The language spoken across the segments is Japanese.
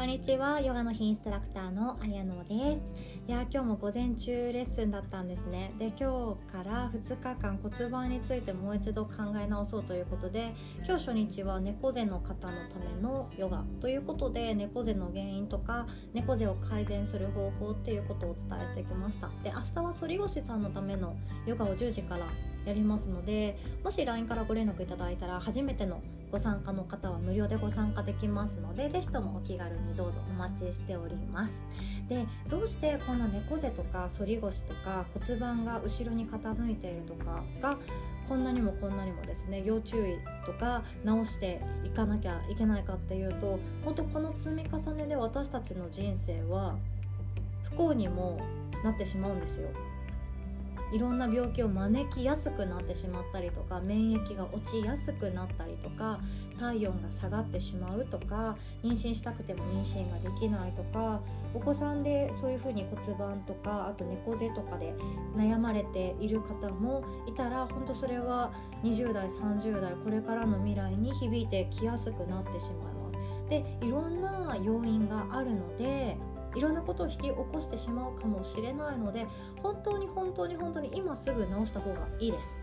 こんにちはヨガの日インストラクターのあやのです。いや今日も午前中レッスンだったんですね。で今日から2日間骨盤についてもう一度考え直そうということで今日初日は猫背の方のためのヨガということで猫背の原因とか猫背を改善する方法っていうことをお伝えしてきました。で明日は反り腰さんのためのヨガを10時からやりますのでもし LINE からご連絡いただいたら初めてのご参加の方は無料でご参加できますので是非ともお気軽にどうぞお待ちしております。でどうしてこんな猫背とか反り腰とか骨盤が後ろに傾いているとかがこんなにもこんなにもですね要注意とか直していかなきゃいけないかっていうと本当この積み重ねで私たちの人生は不幸にもなってしまうんですよ。いろんな病気を招きやすくなってしまったりとか免疫が落ちやすくなったりとか体温が下がってしまうとか妊娠したくても妊娠ができないとかお子さんでそういうふうに骨盤とかあと猫背とかで悩まれている方もいたら本当それは20代30代これからの未来に響いてきやすくなってしまいます。でいろんな要因があるのでいろんなことを引き起こしてしまうかもしれないので本当に本当に本当に今すぐ直した方がいいです。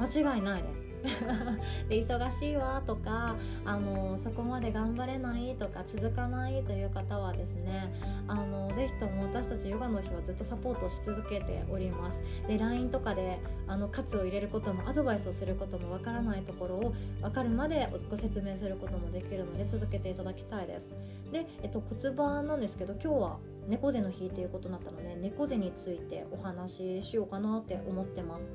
間違いないです。で忙しいわとかあのそこまで頑張れないとか続かないという方はですねあのぜひとも私たちヨガの日はずっとサポートし続けております。で LINE とかであの喝を入れることもアドバイスをすることもわからないところを分かるまでご説明することもできるので続けていただきたいです。で、えっと、骨盤なんですけど今日は猫背の日ということになったので猫背についてお話ししようかなって思ってます。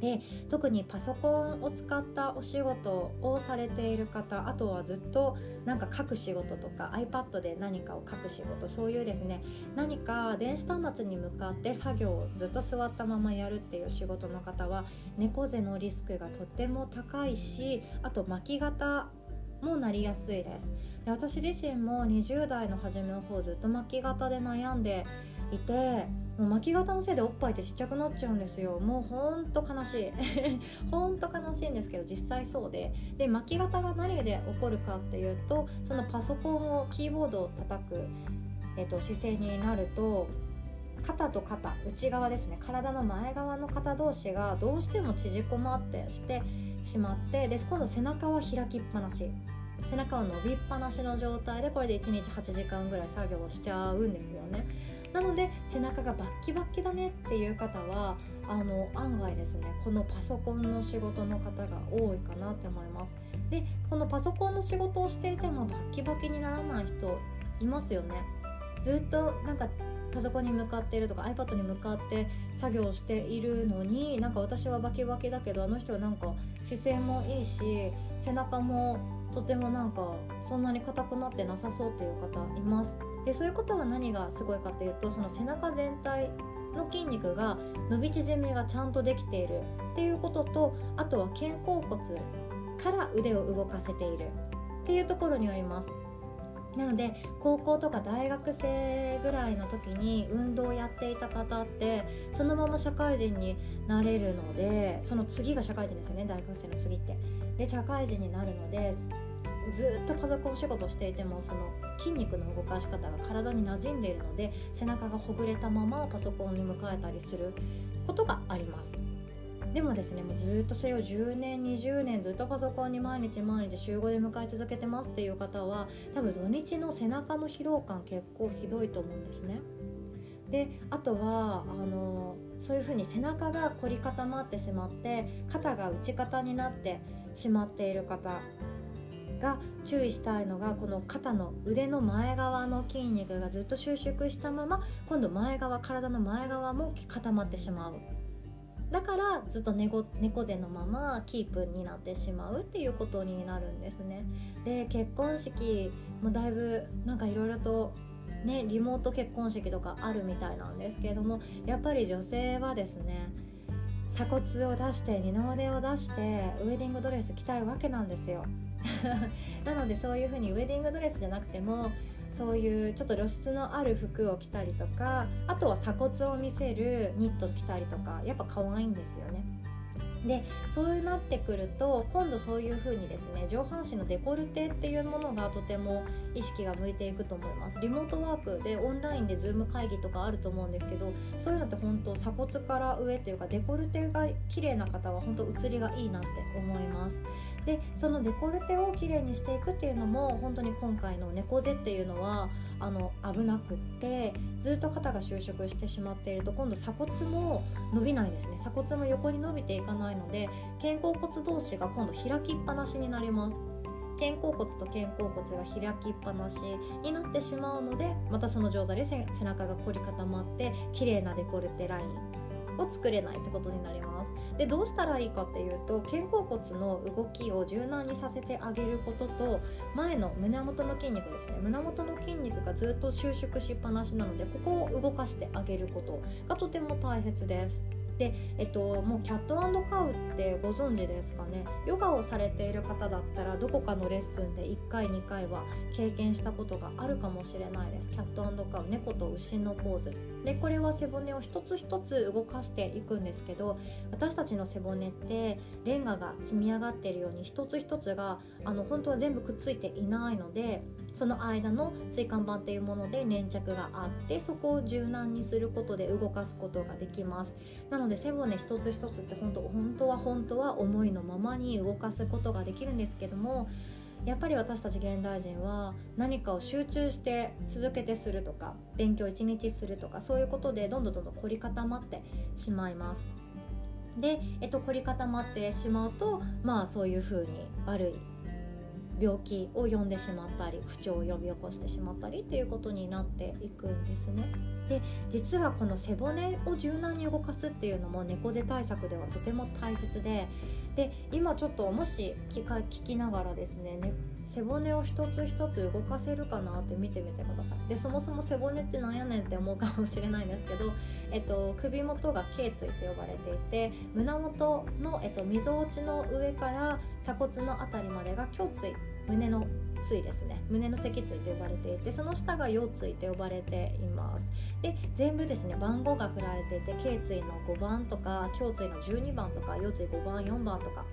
で特にパソコンを使ったお仕事をされている方あとはずっとなんか書く仕事とか iPad で何かを書く仕事そういうですね何か電子端末に向かって作業をずっと座ったままやるっていう仕事の方は猫背のリスクがとっても高いしあと巻き型もなりやすいです。で私自身も20代の初めの方ずっと巻き型で悩んでいてもう巻き型のせいでおっぱいってちっちゃくなっちゃうんですよ。もうほんと悲しい。ほんと悲しいんですけど実際そうで。で巻き型が何で起こるかっていうとそのパソコンをキーボードを叩く、えーと、姿勢になると肩と肩内側ですね。体の前側の肩同士がどうしても縮こまってしてしまってで今度背中は開きっぱなし。背中は伸びっぱなしの状態でこれで1日8時間ぐらい作業しちゃうんですよね。なので背中がバッキバッキだねっていう方はあの案外ですねこのパソコンの仕事の方が多いかなって思います。でこのパソコンの仕事をしていてもバッキバキにならない人いますよね。ずっとなんかパソコンに向かっているとか iPad に向かって作業しているのになんか私はバキバキだけどあの人はなんか姿勢もいいし背中もとてもなんかそんなに硬くなってなさそうっていう方います。でそういうことは何がすごいかっていうとその背中全体の筋肉が伸び縮みがちゃんとできているっていうこととあとは肩甲骨から腕を動かせているっていうところにあります。なので高校とか大学生ぐらいの時に運動をやっていた方ってそのまま社会人になれるのでその次が社会人ですよね大学生の次って。で社会人になるのでずっとパソコン仕事していてもその筋肉の動かし方が体に馴染んでいるので背中がほぐれたままパソコンに向かえたりすることがあります。でもですねもうずっとそれを10年20年ずっとパソコンに毎日毎日週5で迎え続けてますっていう方は多分土日の背中の疲労感結構ひどいと思うんですね。であとはあのそういうふうに背中が凝り固まってしまって肩が内肩になってしまっている方が注意したいのがこの肩の腕の前側の筋肉がずっと収縮したまま今度前側体の前側も固まってしまう。だからずっと猫背のままキープになってしまうっていうことになるんですね。で結婚式もだいぶなんかいろいろとねリモート結婚式とかあるみたいなんですけれどもやっぱり女性はですね鎖骨を出して二の腕を出してウェディングドレス着たいわけなんですよ。なのでそういう風にウェディングドレスじゃなくてもそういうちょっと露出のある服を着たりとかあとは鎖骨を見せるニット着たりとかやっぱ可愛いんですよね。でそうなってくると今度そういう風にですね上半身のデコルテっていうものがとても意識が向いていくと思います。リモートワークでオンラインで Zoom 会議とかあると思うんですけどそういうのって本当鎖骨から上っていうかデコルテが綺麗な方は本当写りがいいなって思います。でそのデコルテをきれいにしていくっていうのも本当に今回の猫背っていうのはあの危なくってずっと肩が収縮してしまっていると今度鎖骨も伸びないですね。鎖骨も横に伸びていかないので肩甲骨同士が今度開きっぱなしになります。肩甲骨と肩甲骨が開きっぱなしになってしまうのでまたその状態で背中が凝り固まって綺麗なデコルテラインを作れないってことになります。でどうしたらいいかっていうと肩甲骨の動きを柔軟にさせてあげることと前の胸元の筋肉ですね。胸元の筋肉がずっと収縮しっぱなしなのでここを動かしてあげることがとても大切です。で、えっと、もうキャットカウってご存知ですかね？ヨガをされている方だったらどこかのレッスンで1回2回は経験したことがあるかもしれないです。キャットカウ猫と牛のポーズ。でこれは背骨を一つ一つ動かしていくんですけど私たちの背骨ってレンガが積み上がっているように一つ一つがあの本当は全部くっついていないのでその間の椎間板っていうもので粘着があってそこを柔軟にすることで動かすことができます。なので背骨一つ一つって本当本当は本当は思いのままに動かすことができるんですけどもやっぱり私たち現代人は何かを集中して続けてするとか勉強一日するとかそういうことでどんどんどんどん凝り固まってしまいます。で、えっと、凝り固まってしまうとまあそういうふうに悪い病気を呼んでしまったり不調を呼び起こしてしまったりっていうことになっていくんですね。で実はこの背骨を柔軟に動かすっていうのも猫背対策ではとても大切でで今ちょっともし聞か聞きながらですねね背骨を一つ一つ動かせるかなって見てみてください。でそもそも背骨ってなんやねんって思うかもしれないんですけど、えっと、首元が頸椎と呼ばれていて胸元の、えっと、みぞおちの上から鎖骨の辺りまでが胸椎胸の椎ですね。胸の脊椎と呼ばれていてその下が腰椎と呼ばれています。で全部ですね番号が振られていて頸椎の5番とか胸椎の12番とか腰椎5番4番とか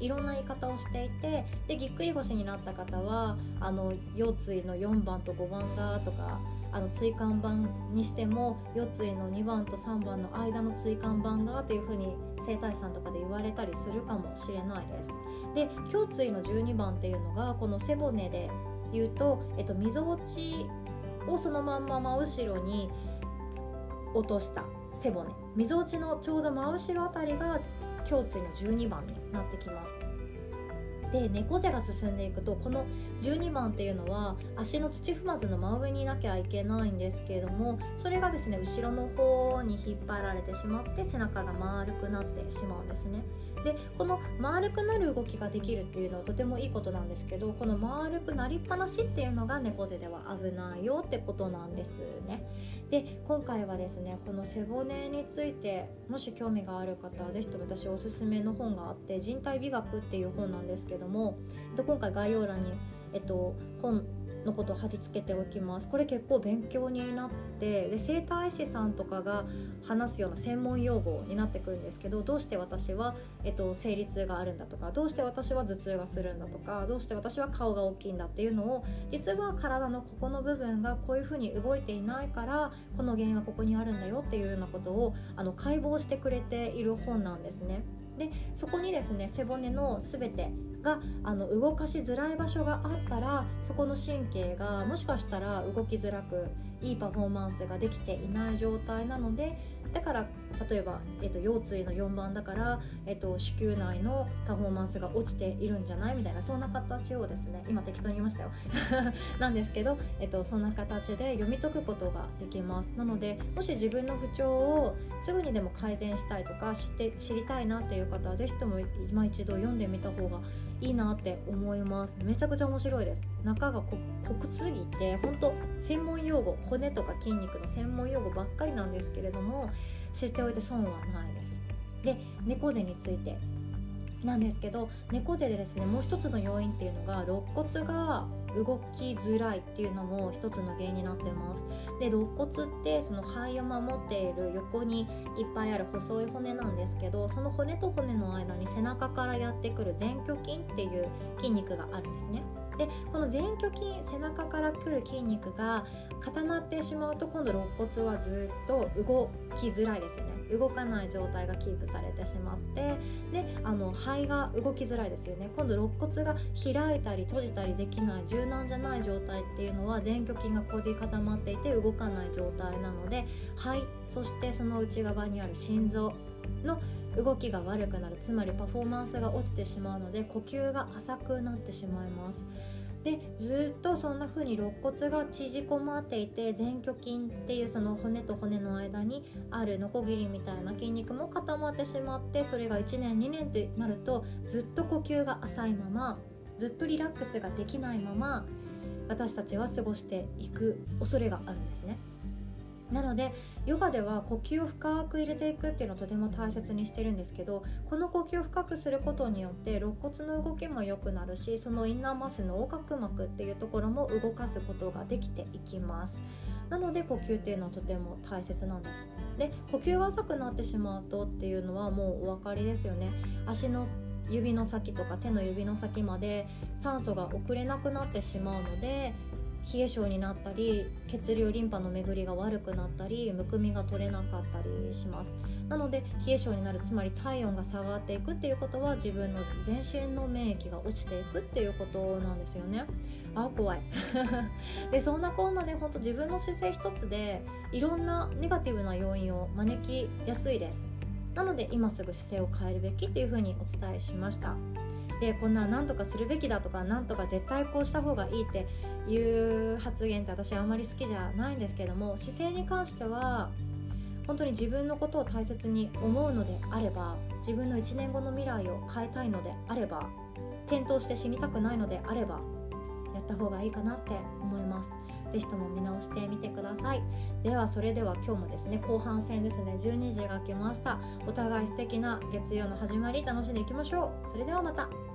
いろんな言い方をしていてでぎっくり腰になった方はあの腰椎の4番と5番がとかあの椎間板にしても腰椎の2番と3番の間の椎間板がというふうに整体師さんとかで言われたりするかもしれないです。で胸椎の12番っていうのがこの背骨で言うと、えっと、みぞおちをそのまんま真後ろに落とした背骨みぞおちのちょうど真後ろあたりが胸椎の12番になってきますで猫背が進んでいくとこの12番っていうのは足の土踏まずの真上にいなきゃいけないんですけれどもそれがですね後ろの方に引っ張られてしまって背中が丸くなってしまうんですね。でこの丸くなる動きができるっていうのはとてもいいことなんですけどこの丸くなりっぱなしっていうのが猫背では危ないよってことなんですね。で今回はですねこの背骨についてもし興味がある方は是非とも私おすすめの本があって人体美学っていう本なんですけどもと今回概要欄にえっと、本のことを貼り付けておきますこれ結構勉強になってで整体師さんとかが話すような専門用語になってくるんですけどどうして私は、えっと、生理痛があるんだとかどうして私は頭痛がするんだとかどうして私は顔が大きいんだっていうのを実は体のここの部分がこういうふうに動いていないからこの原因はここにあるんだよっていうようなことをあの解剖してくれている本なんですね。でそこにですね背骨の全てがあの動かしづらい場所があったらそこの神経がもしかしたら動きづらくいいパフォーマンスができていない状態なのでだから例えば、えっと、腰椎の4番だから、えっと、子宮内のパフォーマンスが落ちているんじゃない？みたいなそんな形をですね今適当に言いましたよ。なんですけど、えっと、そんな形で読み解くことができます。なのでもし自分の不調をすぐにでも改善したいとか知って知りたいなっていう方は是非とも今一度読んでみた方がいいなって思います。めちゃくちゃ面白いです。中が濃すぎて本当専門用語骨とか筋肉の専門用語ばっかりなんですけれども知っておいて損はないです。で猫背についてなんですけど猫背でですねもう一つの要因っていうのが肋骨が動きづらいっていうのも一つの原因になってます。で肋骨ってその肺を守っている横にいっぱいある細い骨なんですけどその骨と骨の間に背中からやってくる前鋸筋っていう筋肉があるんですね。でこの前鋸筋背中からくる筋肉が固まってしまうと今度肋骨はずっと動きづらいですよね。動かない状態がキープされてしまってであの肺が動きづらいですよね。今度肋骨が開いたり閉じたりできない柔軟じゃない状態っていうのは前鋸筋が凝り固まっていて動かない状態なので肺そしてその内側にある心臓の動きが悪くなる。つまりパフォーマンスが落ちてしまうので呼吸が浅くなってしまいます。でずっとそんな風に肋骨が縮こまっていて前鋸筋っていうその骨と骨の間にあるノコギリみたいな筋肉も固まってしまってそれが1年2年ってなるとずっと呼吸が浅いままずっとリラックスができないまま私たちは過ごしていく恐れがあるんですね。なのでヨガでは呼吸を深く入れていくっていうのをとても大切にしてるんですけどこの呼吸を深くすることによって肋骨の動きも良くなるしそのインナーマッスルの横隔膜っていうところも動かすことができていきます。なので呼吸っていうのはとても大切なんです。で呼吸が浅くなってしまうとっていうのはもうお分かりですよね。足の指の先とか手の指の先まで酸素が送れなくなってしまうので冷え性になったり血流リンパの巡りが悪くなったりむくみが取れなかったりします。なので冷え性になるつまり体温が下がっていくっていうことは自分の全身の免疫が落ちていくっていうことなんですよね。ああ怖い。でそんなこんなで本当自分の姿勢一つでいろんなネガティブな要因を招きやすいです。なので今すぐ姿勢を変えるべきっていうふうにお伝えしました。でこんな何とかするべきだとか何とか絶対こうした方がいいっていう発言って私あんまり好きじゃないんですけども姿勢に関しては本当に自分のことを大切に思うのであれば自分の1年後の未来を変えたいのであれば転倒して死にたくないのであればやった方がいいかなって思います。是非とも見直してみてください。ではそれでは今日もですね後半戦ですね12時が来ました。お互い素敵な月曜の始まり楽しんでいきましょう。それではまた。